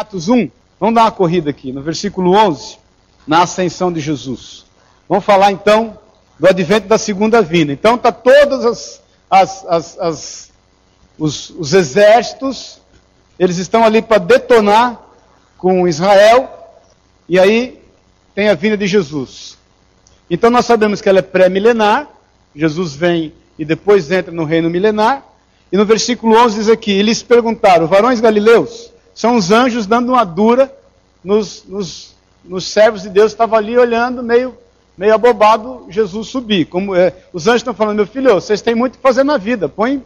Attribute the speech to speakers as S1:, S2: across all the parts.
S1: Atos 1, vamos dar uma corrida aqui, no versículo 11, na ascensão de Jesus. Vamos falar então do advento da segunda vinda. Então está todas as, as, as, as os, os exércitos, eles estão ali para detonar com Israel, e aí tem a vinda de Jesus. Então nós sabemos que ela é pré-milenar, Jesus vem e depois entra no reino milenar, e no versículo 11 diz aqui: eles perguntaram, varões galileus, são os anjos dando uma dura nos, nos, nos servos de Deus, estava ali olhando, meio, meio abobado, Jesus subir. Como, é, os anjos estão falando, meu filho, vocês têm muito que fazer na vida, põe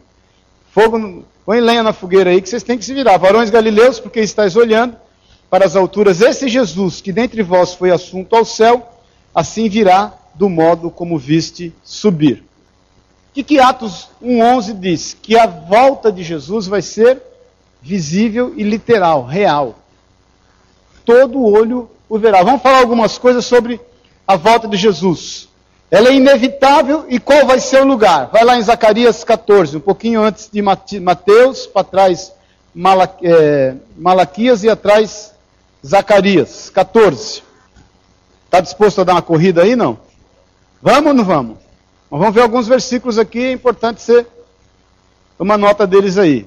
S1: fogo, põe lenha na fogueira aí que vocês têm que se virar. Varões galileus, porque estáis olhando para as alturas, esse Jesus que dentre vós foi assunto ao céu, assim virá do modo como viste subir. O que, que Atos 1,11 diz? Que a volta de Jesus vai ser visível e literal, real. Todo olho o verá. Vamos falar algumas coisas sobre a volta de Jesus. Ela é inevitável e qual vai ser o lugar? Vai lá em Zacarias 14, um pouquinho antes de Mateus, para trás é, Malaquias e atrás Zacarias 14. Está disposto a dar uma corrida aí, não? Vamos ou não vamos? Vamos ver alguns versículos aqui, é importante ser uma nota deles aí.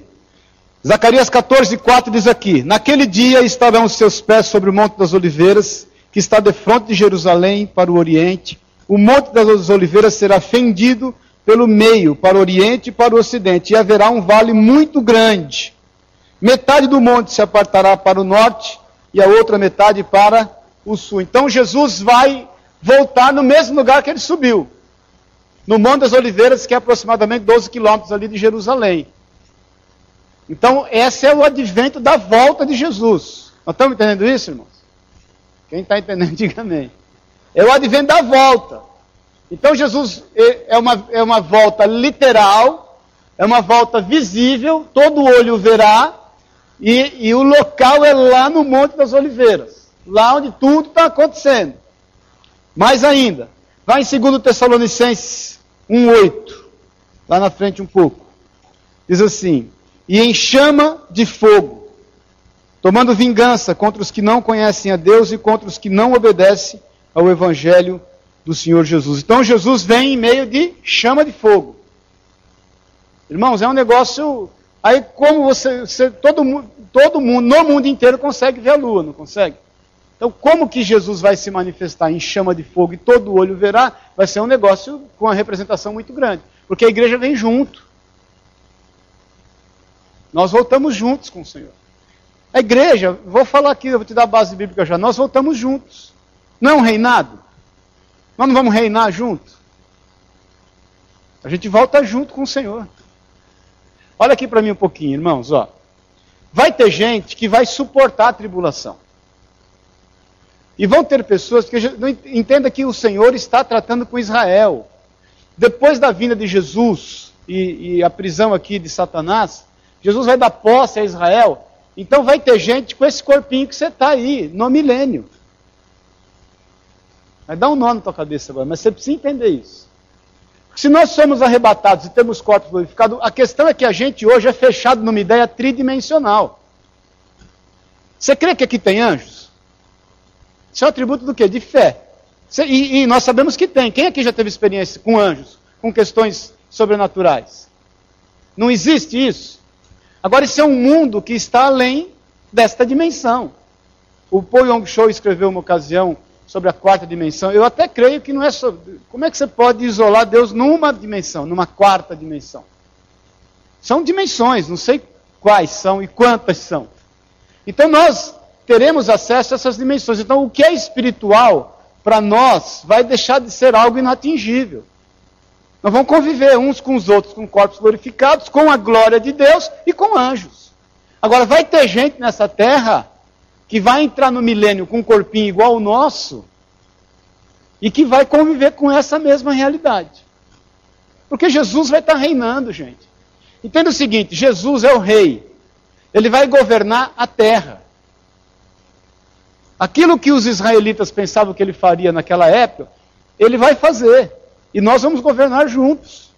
S1: Zacarias 14, 4 diz aqui: Naquele dia estarão os seus pés sobre o Monte das Oliveiras, que está de frente de Jerusalém para o Oriente. O Monte das Oliveiras será fendido pelo meio, para o Oriente e para o Ocidente, e haverá um vale muito grande. Metade do monte se apartará para o norte e a outra metade para o sul. Então Jesus vai voltar no mesmo lugar que ele subiu no Monte das Oliveiras, que é aproximadamente 12 quilômetros ali de Jerusalém. Então, esse é o advento da volta de Jesus. Nós estamos entendendo isso, irmãos? Quem está entendendo, diga amém. É o advento da volta. Então, Jesus é, é uma, é uma volta literal, é uma volta visível, todo olho verá, e, e o local é lá no Monte das Oliveiras lá onde tudo está acontecendo. Mais ainda, vai em 2 Tessalonicenses 1,8, lá na frente um pouco. Diz assim: E em chama de fogo, tomando vingança contra os que não conhecem a Deus e contra os que não obedecem ao Evangelho do Senhor Jesus. Então Jesus vem em meio de chama de fogo. Irmãos, é um negócio. Aí, como você. você todo, todo mundo, no mundo inteiro, consegue ver a lua, não consegue? Então, como que Jesus vai se manifestar em chama de fogo e todo olho verá? Vai ser um negócio com uma representação muito grande. Porque a igreja vem junto. Nós voltamos juntos com o Senhor. A igreja, vou falar aqui, eu vou te dar a base bíblica já. Nós voltamos juntos. Não é um reinado? Nós não vamos reinar juntos? A gente volta junto com o Senhor. Olha aqui para mim um pouquinho, irmãos, ó. Vai ter gente que vai suportar a tribulação. E vão ter pessoas que entenda que o Senhor está tratando com Israel. Depois da vinda de Jesus e, e a prisão aqui de Satanás, Jesus vai dar posse a Israel. Então vai ter gente com esse corpinho que você está aí, no milênio. Vai dar um nó na tua cabeça agora, mas você precisa entender isso. Se nós somos arrebatados e temos corpos glorificados, a questão é que a gente hoje é fechado numa ideia tridimensional. Você crê que aqui tem anjos? Isso é um atributo do quê? De fé. E, e, nós sabemos que tem. Quem aqui já teve experiência com anjos, com questões sobrenaturais? Não existe isso. Agora, isso é um mundo que está além desta dimensão. O Paul Yong escreveu uma ocasião sobre a quarta dimensão. Eu até creio que não é sobre. Como é que você pode isolar Deus numa dimensão, numa quarta dimensão? São dimensões, não sei quais são e quantas são. Então nós teremos acesso a essas dimensões. Então, o que é espiritual para nós vai deixar de ser algo inatingível. Nós vamos conviver uns com os outros, com corpos glorificados, com a glória de Deus e com anjos. Agora, vai ter gente nessa terra que vai entrar no milênio com um corpinho igual ao nosso e que vai conviver com essa mesma realidade. Porque Jesus vai estar reinando, gente. Entenda o seguinte: Jesus é o rei. Ele vai governar a terra. Aquilo que os israelitas pensavam que ele faria naquela época, ele vai fazer. E nós vamos governar juntos.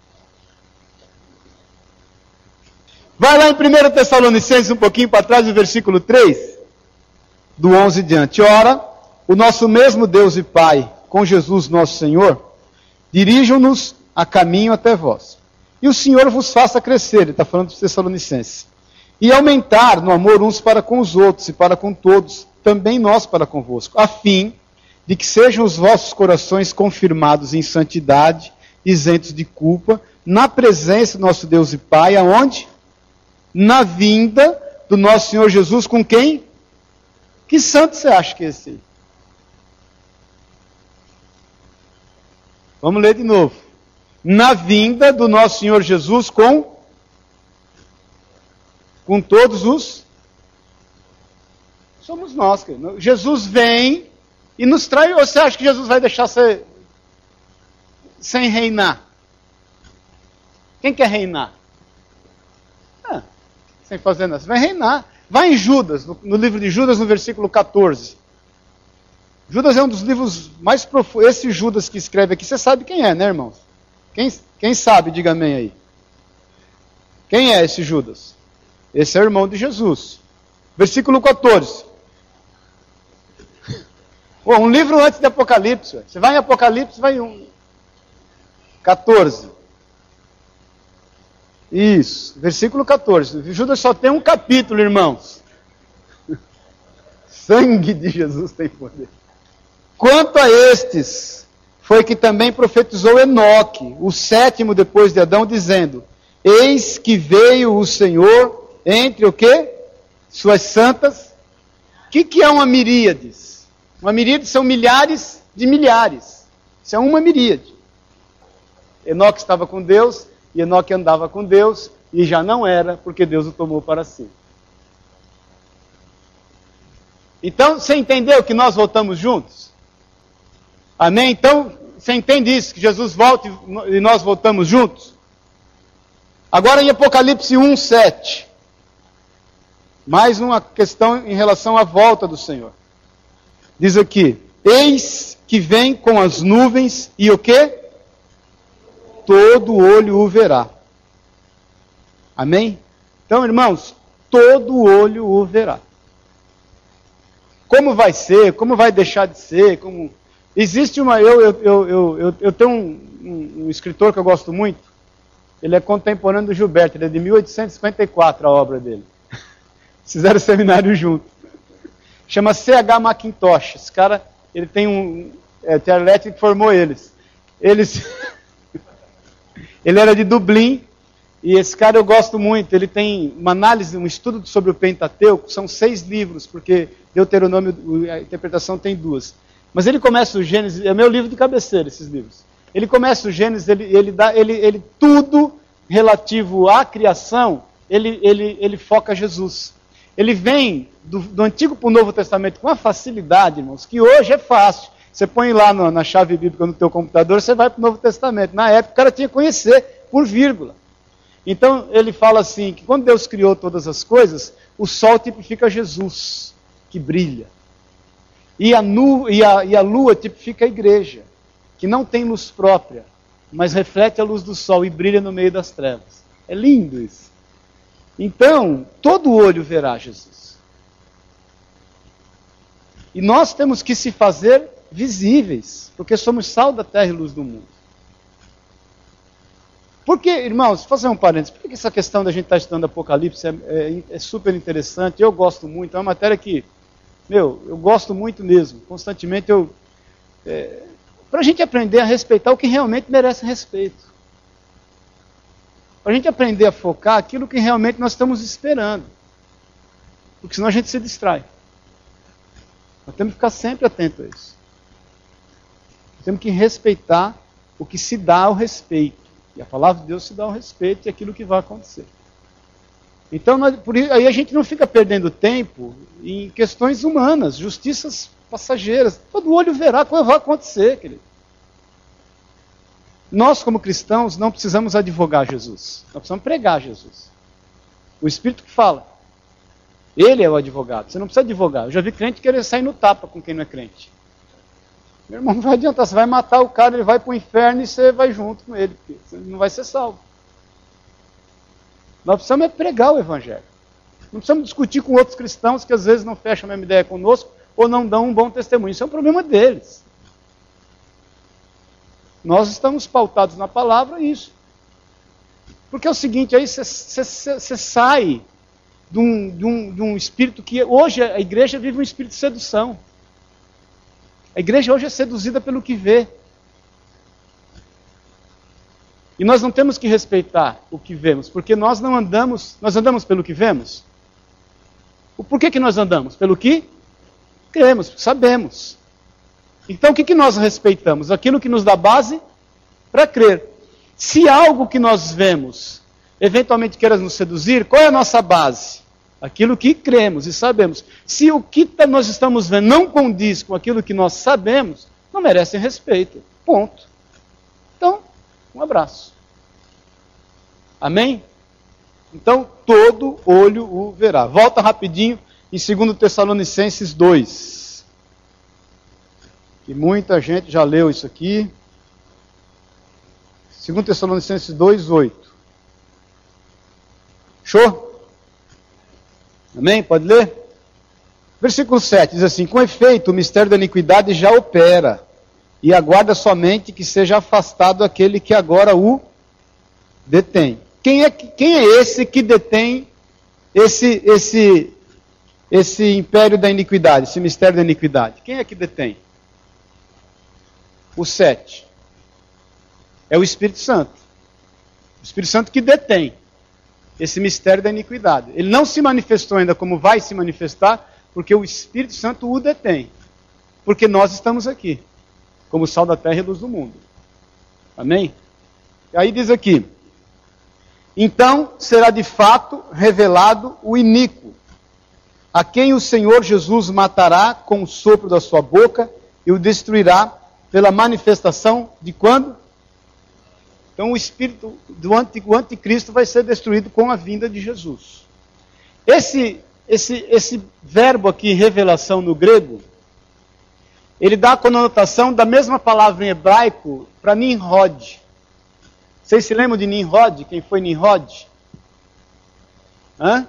S1: Vai lá em 1 Tessalonicenses, um pouquinho para trás, no versículo 3. do 11 diante. Ora, o nosso mesmo Deus e Pai, com Jesus nosso Senhor, dirijam-nos a caminho até vós. E o Senhor vos faça crescer, ele está falando dos Tessalonicenses, e aumentar no amor uns para com os outros e para com todos, também nós para convosco, a fim de que sejam os vossos corações confirmados em santidade, isentos de culpa, na presença do nosso Deus e Pai, aonde? Na vinda do nosso Senhor Jesus com quem? Que santo você acha que é esse? Vamos ler de novo. Na vinda do nosso Senhor Jesus com com todos os somos nós. Jesus vem e nos trai. Ou você acha que Jesus vai deixar você sem reinar? Quem quer reinar? Ah, sem fazer nada. Você vai reinar. Vai em Judas, no, no, livro de Judas, no versículo 14. Judas é um dos livros mais profundos. Esse Judas que escreve aqui, você sabe quem é, né, irmãos? Quem, quem sabe, diga amém aí. Quem é esse Judas? Esse é o irmão de Jesus. Versículo 14. Um livro antes de Apocalipse. Você vai em Apocalipse, vai em um. 14. Isso, versículo 14. Judas só tem um capítulo, irmãos. Sangue de Jesus tem poder. Quanto a estes, foi que também profetizou Enoque, o sétimo depois de Adão, dizendo: Eis que veio o Senhor entre o que? Suas santas. O que, que é uma miríades? Uma miríade são milhares de milhares. Isso é uma miríade. Enoque estava com Deus, e Enoque andava com Deus e já não era, porque Deus o tomou para si. Então, você entendeu que nós voltamos juntos? Amém? Então, você entende isso, que Jesus volta e nós voltamos juntos? Agora em Apocalipse 1, 7. Mais uma questão em relação à volta do Senhor. Diz aqui: Eis que vem com as nuvens e o que? todo olho o verá. Amém? Então, irmãos, todo olho o verá. Como vai ser? Como vai deixar de ser? Como... Existe uma. Eu, eu, eu, eu, eu tenho um, um, um escritor que eu gosto muito. Ele é contemporâneo do Gilberto, ele é de 1854 a obra dele. Fizeram seminário junto. Chama C.H. Macintosh. Esse cara, ele tem um. É, que formou eles. Eles. Ele era de Dublin, e esse cara eu gosto muito. Ele tem uma análise, um estudo sobre o Pentateuco, são seis livros, porque Deuteronômio, a interpretação tem duas. Mas ele começa o Gênesis, é meu livro de cabeceira, esses livros. Ele começa o Gênesis, ele, ele dá, ele, ele tudo relativo à criação, ele, ele, ele foca Jesus. Ele vem do, do Antigo para o Novo Testamento com uma facilidade, irmãos, que hoje é fácil. Você põe lá no, na chave bíblica no teu computador, você vai para o Novo Testamento. Na época o cara tinha que conhecer por vírgula. Então ele fala assim, que quando Deus criou todas as coisas, o sol tipifica Jesus, que brilha. E a, nu, e a, e a lua tipifica a igreja, que não tem luz própria, mas reflete a luz do sol e brilha no meio das trevas. É lindo isso. Então, todo olho verá Jesus. E nós temos que se fazer visíveis, porque somos sal da terra e luz do mundo. Porque, irmãos, vou fazer um parênteses, por que essa questão da gente estar tá estudando Apocalipse é, é, é, super interessante? Eu gosto muito, é uma matéria que, meu, eu gosto muito mesmo. Constantemente eu. É, para a gente aprender a respeitar o que realmente merece respeito. Para a gente aprender a focar aquilo que realmente nós estamos esperando. Porque senão a gente se distrai. Nós temos que ficar sempre atento a isso. Temos que respeitar o que se dá ao respeito. E a palavra de Deus se dá ao respeito e aquilo que vai acontecer. Então, nós, por, aí a gente não fica perdendo tempo em questões humanas, justiças passageiras. Todo olho verá que vai acontecer, querido. Nós, como cristãos, não precisamos advogar Jesus. Nós precisamos pregar Jesus. O Espírito que fala. Ele é o advogado. Você não precisa advogar. Eu já vi crente querer sair no tapa com quem não é crente. Meu irmão, não vai adiantar, você vai matar o cara, ele vai para o inferno e você vai junto com ele, porque você não vai ser salvo. Nós precisamos é pregar o Evangelho. Não precisamos discutir com outros cristãos que às vezes não fecham a mesma ideia conosco ou não dão um bom testemunho. Isso é um problema deles. Nós estamos pautados na palavra isso. Porque é o seguinte, aí você sai de um, de, um, de um espírito que hoje a igreja vive um espírito de sedução. A igreja hoje é seduzida pelo que vê. E nós não temos que respeitar o que vemos, porque nós não andamos, nós andamos pelo que vemos. Por que, que nós andamos? Pelo que cremos, sabemos. Então o que, que nós respeitamos? Aquilo que nos dá base para crer. Se algo que nós vemos eventualmente queira nos seduzir, qual é a nossa base? Aquilo que cremos e sabemos. Se o que tá, nós estamos vendo não condiz com aquilo que nós sabemos, não merecem respeito. Ponto. Então, um abraço. Amém? Então, todo olho o verá. Volta rapidinho em 2 Tessalonicenses 2. Que muita gente já leu isso aqui. 2 Tessalonicenses 2, 8. Show? Amém? Pode ler? Versículo 7 diz assim: Com efeito, o mistério da iniquidade já opera, e aguarda somente que seja afastado aquele que agora o detém. Quem é, quem é esse que detém esse, esse, esse império da iniquidade, esse mistério da iniquidade? Quem é que detém? O 7. É o Espírito Santo. O Espírito Santo que detém esse mistério da iniquidade. Ele não se manifestou ainda como vai se manifestar, porque o Espírito Santo o detém. Porque nós estamos aqui, como sal da terra e luz do mundo. Amém? Aí diz aqui: Então será de fato revelado o iníquo, a quem o Senhor Jesus matará com o sopro da sua boca e o destruirá pela manifestação de quando? Então o espírito do anticristo vai ser destruído com a vinda de Jesus. Esse, esse, esse verbo aqui, revelação no grego, ele dá a conotação da mesma palavra em hebraico para Nimrod. Vocês se lembram de Nimrod? Quem foi Nimrod? Hã?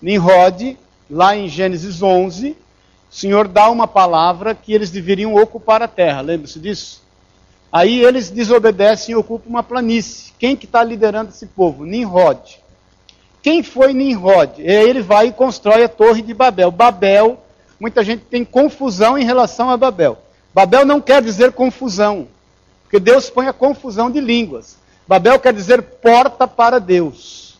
S1: Nimrod, lá em Gênesis 11, o Senhor dá uma palavra que eles deveriam ocupar a terra. Lembra-se disso? Aí eles desobedecem e ocupam uma planície. Quem que está liderando esse povo? Nimrod. Quem foi Nimrod? Ele vai e constrói a torre de Babel. Babel, muita gente tem confusão em relação a Babel. Babel não quer dizer confusão, porque Deus põe a confusão de línguas. Babel quer dizer porta para Deus.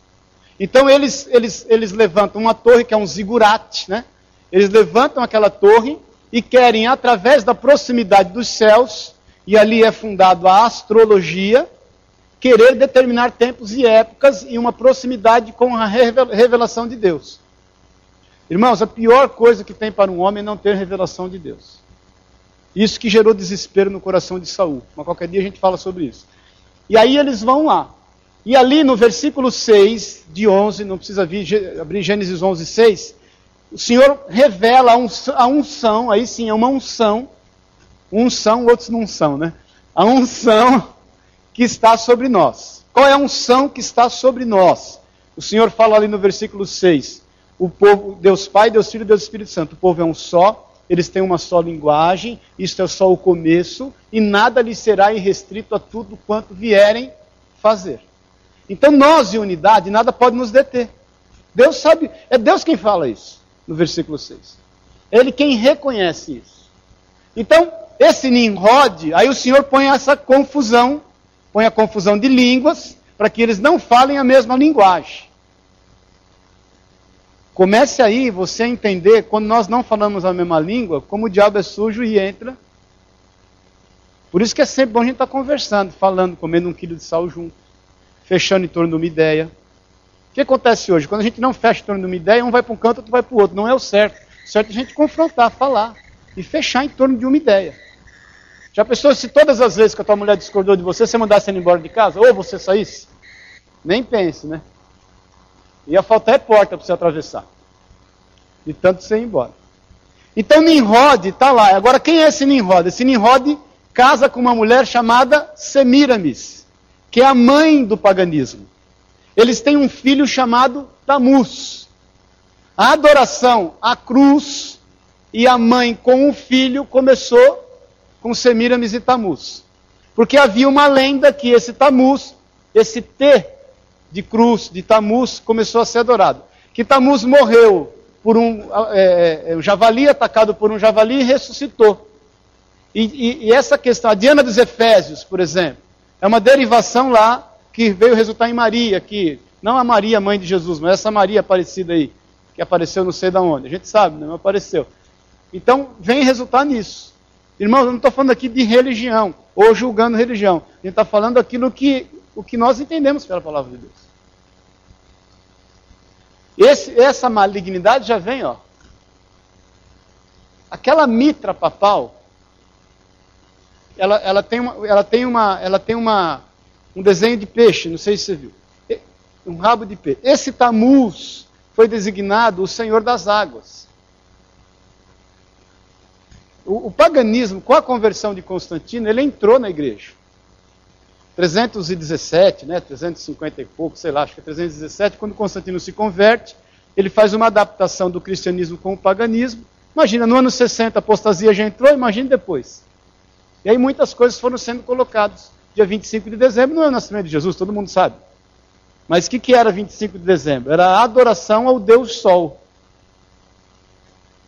S1: Então eles, eles, eles levantam uma torre que é um zigurate, né? Eles levantam aquela torre e querem, através da proximidade dos céus, e ali é fundado a astrologia, querer determinar tempos e épocas e uma proximidade com a revelação de Deus. Irmãos, a pior coisa que tem para um homem é não ter revelação de Deus. Isso que gerou desespero no coração de Saul. Mas qualquer dia a gente fala sobre isso. E aí eles vão lá. E ali no versículo 6 de 11, não precisa vir, abrir Gênesis 11, 6, o Senhor revela a unção, aí sim é uma unção, Uns são, outros não são, né? A unção que está sobre nós. Qual é a unção que está sobre nós? O Senhor fala ali no versículo 6. O povo, Deus Pai, Deus Filho e Deus Espírito Santo. O povo é um só, eles têm uma só linguagem, isto é só o começo, e nada lhes será irrestrito a tudo quanto vierem fazer. Então nós, em unidade, nada pode nos deter. Deus sabe, é Deus quem fala isso, no versículo 6. Ele quem reconhece isso. Então, esse Nimrod, aí o Senhor põe essa confusão, põe a confusão de línguas, para que eles não falem a mesma linguagem. Comece aí você a entender, quando nós não falamos a mesma língua, como o diabo é sujo e entra. Por isso que é sempre bom a gente estar tá conversando, falando, comendo um quilo de sal junto, fechando em torno de uma ideia. O que acontece hoje? Quando a gente não fecha em torno de uma ideia, um vai para um canto, outro vai para o outro. Não é o certo. O certo é a gente confrontar, falar e fechar em torno de uma ideia. Já pensou se todas as vezes que a tua mulher discordou de você, você mandasse ela embora de casa? Ou você saísse? Nem pense, né? Ia faltar é porta para você atravessar. E tanto você ir embora. Então Nimrod está lá. Agora quem é esse Nimrod? Esse Nimrod casa com uma mulher chamada Semiramis, que é a mãe do paganismo. Eles têm um filho chamado Tamus. A adoração à cruz e a mãe com o filho começou com Semiramis e Tamuz. Porque havia uma lenda que esse Tamuz, esse T de cruz de Tamuz, começou a ser adorado. Que Tamuz morreu por um, é, é, um javali, atacado por um javali e ressuscitou. E, e, e, essa questão, a Diana dos Efésios, por exemplo, é uma derivação lá que veio resultar em Maria, que não a Maria, mãe de Jesus, mas essa Maria aparecida aí, que apareceu não sei de onde. A gente sabe, né? não apareceu. Então, vem resultar nisso. Irmãos, eu não estou falando aqui de religião, ou julgando religião. A gente está falando aquilo que, o que nós entendemos pela palavra de Deus. Esse, essa malignidade já vem, ó. Aquela mitra papal, ela, ela tem, uma, ela tem, uma, ela tem uma, um desenho de peixe, não sei se você viu. Um rabo de peixe. Esse Tamuz foi designado o Senhor das Águas. O, o, paganismo, com a conversão de Constantino, ele entrou na igreja. 317, né, 350 e pouco, sei lá, acho que é 317, quando Constantino se converte, ele faz uma adaptação do cristianismo com o paganismo. Imagina, no ano 60 a apostasia já entrou, imagine depois. E aí muitas coisas foram sendo colocadas. Dia 25 de dezembro não é o nascimento de Jesus, todo mundo sabe. Mas o que, que era 25 de dezembro? Era a adoração ao Deus Sol.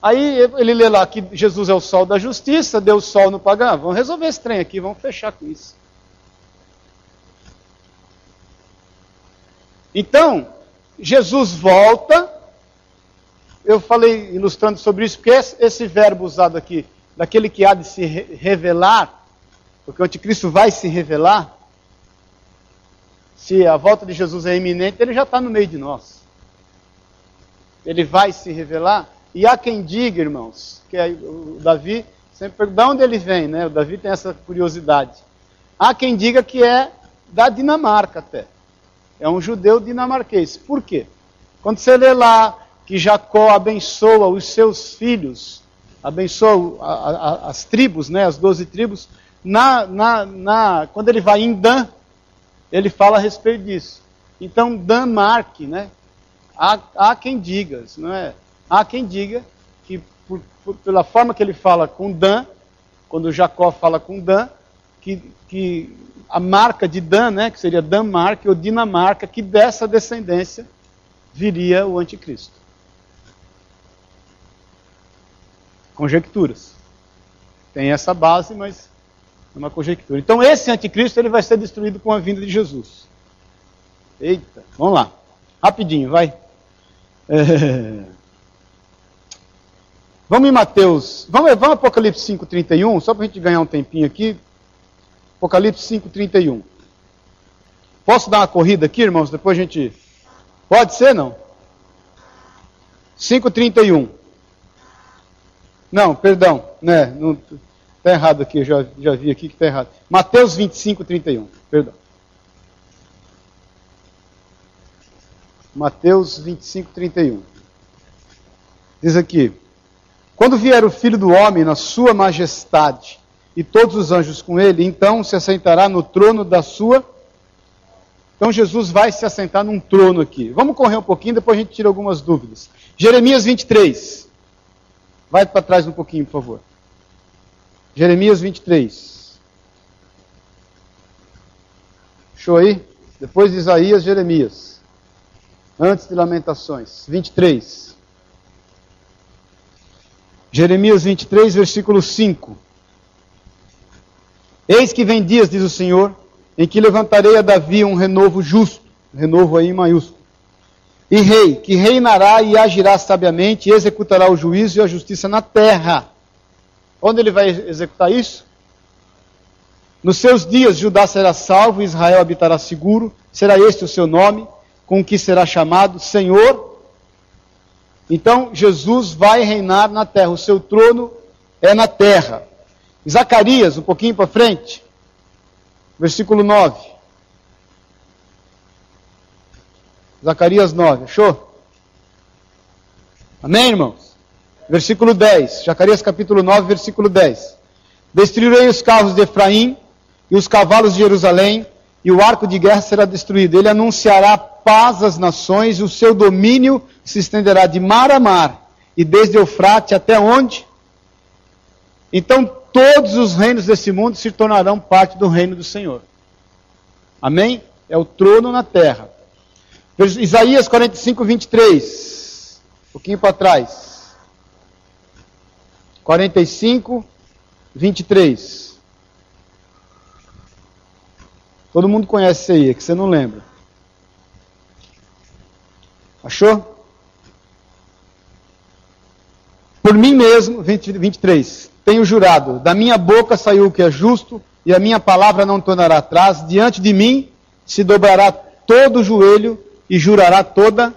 S1: Aí ele lê lá que Jesus é o sol da justiça, Deus sol no pagão. Vamos resolver esse trem aqui, vamos fechar com isso. Então, Jesus volta. Eu falei ilustrando sobre isso, porque esse verbo usado aqui, daquele que há de se revelar, porque o anticristo vai se revelar. Se a volta de Jesus é iminente, ele já está no meio de nós. Ele vai se revelar. E há quem diga, irmãos, que o Davi sempre pergunta de onde ele vem, né? O Davi tem essa curiosidade. Há quem diga que é da Dinamarca até. É um judeu dinamarquês. Por quê? Quando você lê lá que Jacó abençoa os seus filhos, abençoa a, a, as tribos, né, as doze tribos, na, na, na, quando ele vai em Dan, ele fala a respeito disso. Então, Dan né? Há, há quem diga, não é? Há quem diga que, por, por, pela forma que ele fala com Dan, quando Jacó fala com Dan, que, que a marca de Dan, né, que seria Danmarque ou Dinamarca, que dessa descendência viria o anticristo. Conjecturas. Tem essa base, mas é uma conjectura. Então esse anticristo ele vai ser destruído com a vinda de Jesus. Eita, vamos lá. Rapidinho, vai. É... Vamos em Mateus, vamos, vamos Apocalipse 5,31, só para a gente ganhar um tempinho aqui. Apocalipse 5,31. Posso dar uma corrida aqui, irmãos? Depois a gente. Pode ser, não? 5,31. Não, perdão, né? Não, tá errado aqui, eu já, já vi aqui que está errado. Mateus 25, 31. Perdão. Mateus 25, 31. Diz aqui. Quando vier o filho do homem na sua majestade e todos os anjos com ele, então se assentará no trono da sua. Então Jesus vai se assentar num trono aqui. Vamos correr um pouquinho, depois a gente tira algumas dúvidas. Jeremias 23. Vai para trás um pouquinho, por favor. Jeremias 23. Show aí? Depois de Isaías, Jeremias. Antes de Lamentações. 23. Jeremias 23, versículo 5. Eis que vem dias, diz o Senhor, em que levantarei a Davi um renovo justo, renovo aí em maiúsculo, e rei, que reinará e agirá sabiamente, e executará o juízo e a justiça na terra. Onde ele vai executar isso? Nos seus dias Judá será salvo, Israel habitará seguro, será este o seu nome, com que será chamado Senhor então Jesus vai reinar na terra, o seu trono é na terra. Zacarias, um pouquinho para frente, versículo 9. Zacarias 9, achou? Amém, irmãos? Versículo 10, Zacarias capítulo 9, versículo 10. Destruirei os carros de Efraim e os cavalos de Jerusalém, e o arco de guerra será destruído. Ele anunciará paz às nações, e o seu domínio se estenderá de mar a mar, e desde Eufrate até onde? Então todos os reinos desse mundo se tornarão parte do reino do Senhor. Amém? É o trono na terra. Isaías 45, 23. Um pouquinho para trás. 45, 23. Todo mundo conhece isso aí, é que você não lembra. Achou? Por mim mesmo, 20, 23, tenho jurado, da minha boca saiu o que é justo, e a minha palavra não tornará atrás, diante de mim se dobrará todo o joelho e jurará toda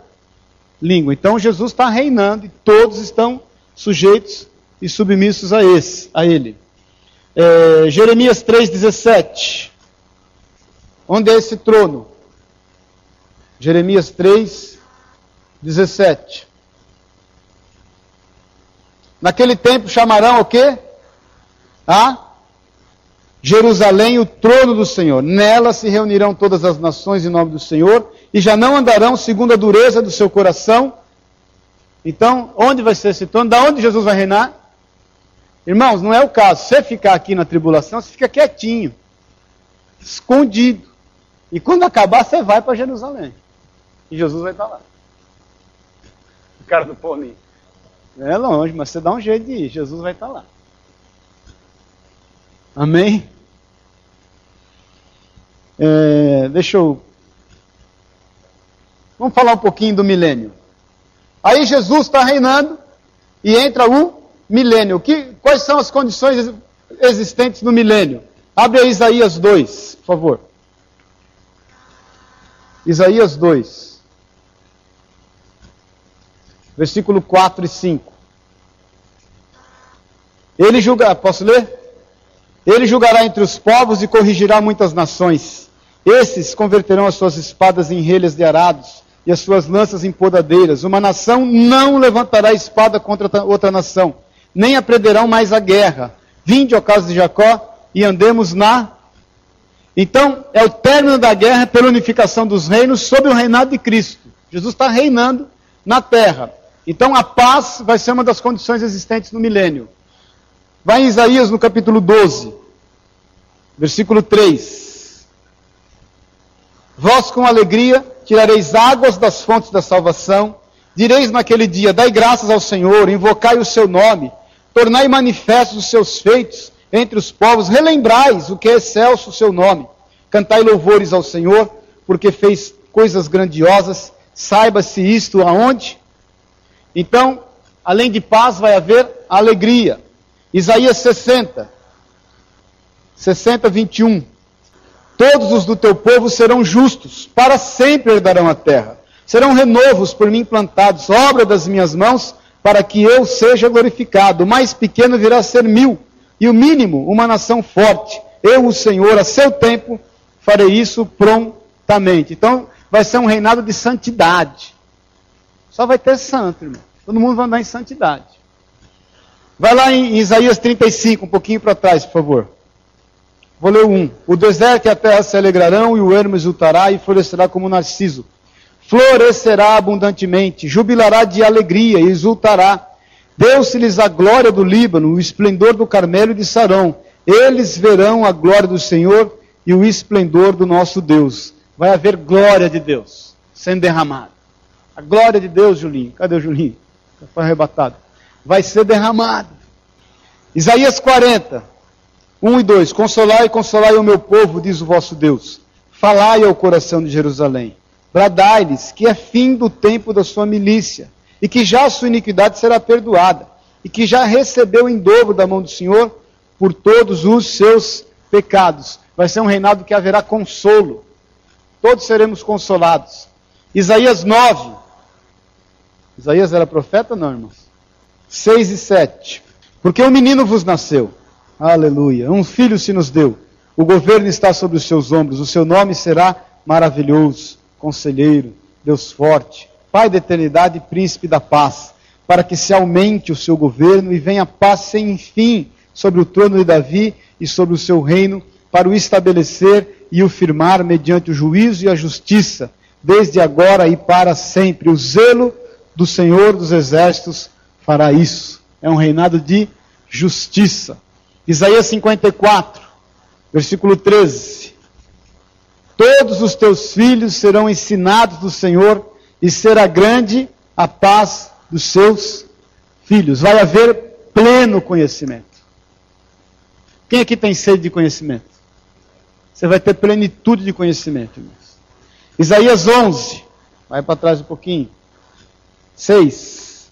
S1: língua. Então Jesus está reinando e todos estão sujeitos e submissos a, esse, a ele. É, Jeremias 3,17. Onde é esse trono? Jeremias 3, 17. Naquele tempo chamarão o quê? A Jerusalém o trono do Senhor. Nela se reunirão todas as nações em nome do Senhor e já não andarão segundo a dureza do seu coração. Então, onde vai ser esse trono? Da onde Jesus vai reinar? Irmãos, não é o caso. Você ficar aqui na tribulação, você fica quietinho, escondido. E quando acabar, você vai para Jerusalém. E Jesus vai estar lá. O cara do Paulinho. É longe, mas você dá um jeito de ir, Jesus vai estar lá. Amém? É, deixa eu. Vamos falar um pouquinho do milênio. Aí Jesus está reinando e entra o milênio. Que, quais são as condições existentes no milênio? Abre aí Isaías 2, por favor. Isaías 2 versículo 4 e 5. Ele julgará, posso ler? Ele julgará entre os povos e corrigirá muitas nações. Esses converterão as suas espadas em relhas de arados e as suas lanças em podadeiras. Uma nação não levantará espada contra outra nação, nem aprenderão mais a guerra. Vinde, ao caso de Jacó, e andemos na. Então, é o término da guerra pela unificação dos reinos sob o reinado de Cristo. Jesus está reinando na terra. Então a paz vai ser uma das condições existentes no milênio. Vai em Isaías no capítulo 12, versículo 3. Vós com alegria tirareis águas das fontes da salvação, direis naquele dia: Dai graças ao Senhor, invocai o seu nome, tornai manifestos os seus feitos entre os povos, relembrais o que é excelso o seu nome, cantai louvores ao Senhor, porque fez coisas grandiosas, saiba-se isto aonde? Então, além de paz, vai haver alegria. Isaías 60, 60, 21. Todos os do teu povo serão justos, para sempre herdarão a terra. Serão renovos por mim plantados, obra das minhas mãos, para que eu seja glorificado. O mais pequeno virá a ser mil, e o mínimo, uma nação forte. Eu, o Senhor, a seu tempo, farei isso prontamente. Então, vai ser um reinado de santidade. Só vai ter santo, irmão. Todo mundo vai andar em santidade. Vai lá em Isaías 35, um pouquinho para trás, por favor. Vou ler 1. O deserto e a terra se alegrarão, e o ermo exultará e florescerá como narciso. Florescerá abundantemente, jubilará de alegria e exultará. Deu-se-lhes a glória do Líbano, o esplendor do Carmelo e de Sarão. Eles verão a glória do Senhor e o esplendor do nosso Deus. Vai haver glória de Deus sendo derramada. A glória de Deus, Julinho. Cadê o Julinho? Foi arrebatado. Vai ser derramado. Isaías 40, 1 e 2. Consolai, consolai o meu povo, diz o vosso Deus. Falai ao coração de Jerusalém. Bradai-lhes que é fim do tempo da sua milícia, e que já a sua iniquidade será perdoada, e que já recebeu em dobro da mão do Senhor por todos os seus pecados. Vai ser um reinado que haverá consolo. Todos seremos consolados. Isaías 9, Isaías era profeta, não, irmãos? 6 e 7. Porque um menino vos nasceu. Aleluia. Um filho se nos deu. O governo está sobre os seus ombros. O seu nome será maravilhoso, conselheiro, Deus forte, Pai da eternidade e príncipe da paz, para que se aumente o seu governo e venha paz sem fim sobre o trono de Davi e sobre o seu reino, para o estabelecer e o firmar mediante o juízo e a justiça, desde agora e para sempre. O zelo do Senhor dos Exércitos fará isso. É um reinado de justiça. Isaías 54, versículo 13. Todos os teus filhos serão ensinados do Senhor, e será grande a paz dos seus filhos. Vai haver pleno conhecimento. Quem aqui tem sede de conhecimento? Você vai ter plenitude de conhecimento, irmãos. Isaías 11, vai para trás um pouquinho. 6.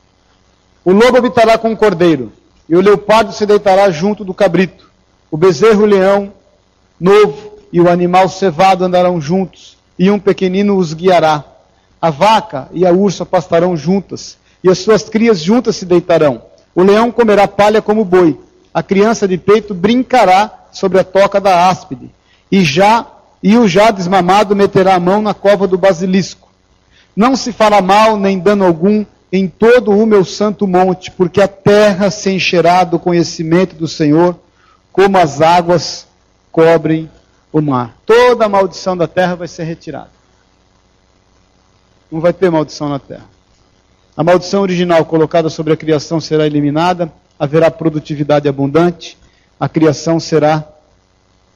S1: O lobo habitará com o cordeiro, e o leopardo se deitará junto do cabrito. O bezerro o leão novo e o animal cevado andarão juntos, e um pequenino os guiará. A vaca e a ursa pastarão juntas, e as suas crias juntas se deitarão. O leão comerá palha como boi, a criança de peito brincará sobre a toca da áspide, e já e o já desmamado meterá a mão na cova do basilisco. Não se fará mal nem dano algum em todo o meu santo monte, porque a terra se encherá do conhecimento do Senhor, como as águas cobrem o mar. Toda a maldição da terra vai ser retirada. Não vai ter maldição na terra. A maldição original colocada sobre a criação será eliminada, haverá produtividade abundante, a criação será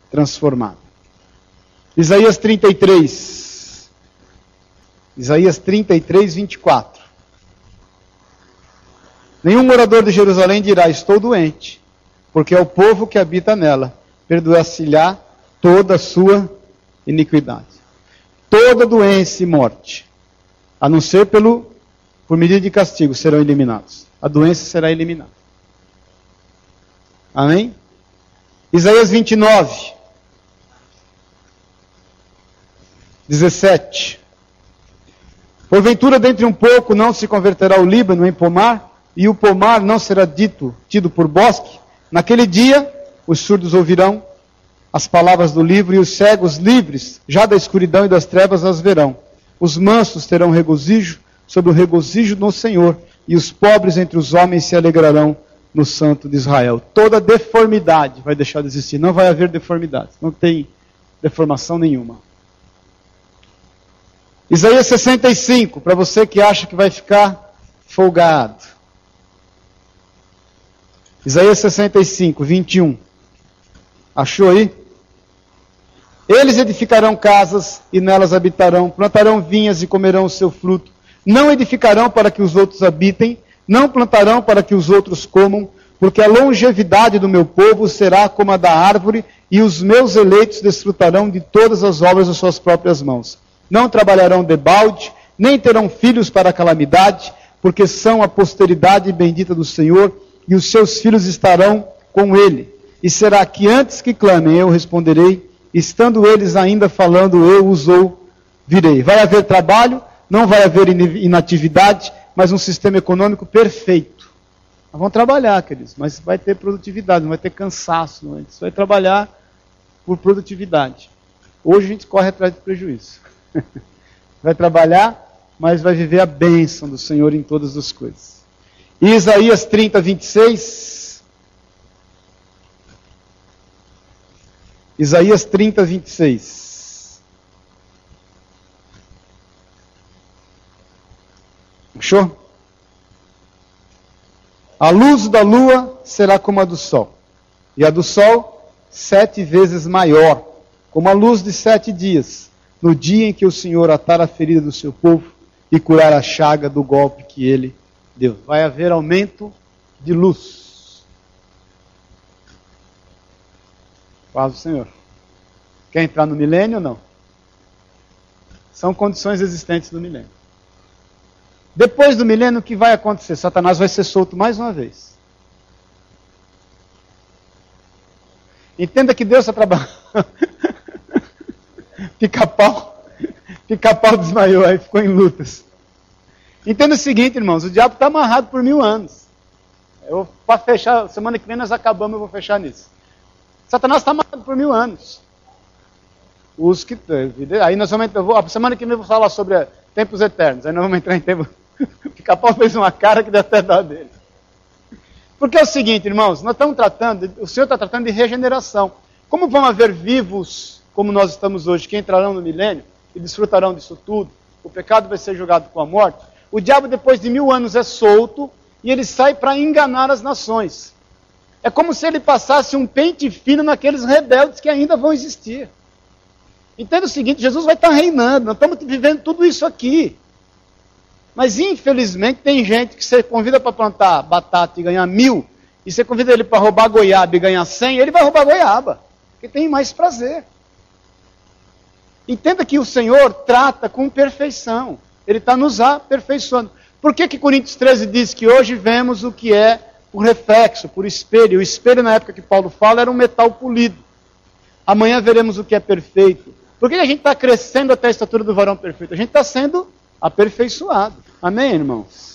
S1: transformada. Isaías 33. Isaías 33, 24. Nenhum morador de Jerusalém dirá: Estou doente, porque é o povo que habita nela. Perdoar-se-lhe toda a sua iniquidade. Toda doença e morte, a não ser pelo, por medida de castigo, serão eliminados. A doença será eliminada. Amém? Isaías 29, 17. Porventura, dentre um pouco, não se converterá o Líbano em pomar, e o pomar não será dito, tido por bosque? Naquele dia, os surdos ouvirão as palavras do livro, e os cegos livres, já da escuridão e das trevas, as verão. Os mansos terão regozijo sobre o regozijo no Senhor, e os pobres entre os homens se alegrarão no Santo de Israel. Toda deformidade vai deixar de existir, não vai haver deformidade, não tem deformação nenhuma. Isaías 65, para você que acha que vai ficar folgado. Isaías 65, 21. Achou aí? Eles edificarão casas e nelas habitarão, plantarão vinhas e comerão o seu fruto. Não edificarão para que os outros habitem, não plantarão para que os outros comam, porque a longevidade do meu povo será como a da árvore, e os meus eleitos desfrutarão de todas as obras das suas próprias mãos. Não trabalharão debalde, nem terão filhos para a calamidade, porque são a posteridade bendita do Senhor, e os seus filhos estarão com ele. E será que antes que clamem, eu responderei, estando eles ainda falando, eu os ouvirei. Vai haver trabalho, não vai haver inatividade, mas um sistema econômico perfeito. Vamos trabalhar, queridos, mas vai ter produtividade, não vai ter cansaço, não. a gente vai trabalhar por produtividade. Hoje a gente corre atrás de prejuízo. vai trabalhar, mas vai viver a bênção do Senhor em todas as coisas. Isaías 30, 26. Isaías 30, 26. Achou? A luz da lua será como a do sol, e a do sol sete vezes maior, como a luz de sete dias, no dia em que o Senhor atar a ferida do seu povo e curar a chaga do golpe que ele deu. Vai haver aumento de luz. Paz do Senhor. Quer entrar no milênio ou não? São condições existentes do milênio. Depois do milênio, o que vai acontecer? Satanás vai ser solto mais uma vez. Entenda que Deus está trabalhando. Pica-pau. Pica-pau desmaiou, aí ficou em lutas. Entenda o seguinte, irmãos: o diabo está amarrado por mil anos. Eu, para fechar, semana que vem nós acabamos, eu vou fechar nisso. Satanás está amarrado por mil anos. Os que. Aí nós vamos. Vou, a semana que vem eu vou falar sobre tempos eternos. Aí nós vamos entrar em tempo. Pica-pau fez uma cara que deu até dó dele. Porque é o seguinte, irmãos, nós estamos tratando, o Senhor está tratando de regeneração. Como vão haver vivos como nós estamos hoje, que entrarão no milênio e desfrutarão disso tudo, o pecado vai ser julgado com a morte. O diabo, depois de mil anos, é solto e ele sai para enganar as nações. É como se ele passasse um pente fino naqueles rebeldes que ainda vão existir. Entenda o seguinte: Jesus vai estar reinando, nós estamos vivendo tudo isso aqui. Mas infelizmente tem gente que você convida para plantar batata e ganhar mil, e você convida ele para roubar goiaba e ganhar cem, ele vai roubar goiaba, porque tem mais prazer. Entenda que o Senhor trata com perfeição, Ele está nos aperfeiçoando. Por que, que Coríntios 13 diz que hoje vemos o que é por reflexo, por espelho? O espelho, na época que Paulo fala, era um metal polido. Amanhã veremos o que é perfeito. Por que a gente está crescendo até a estatura do varão perfeito? A gente está sendo aperfeiçoado. Amém, irmãos?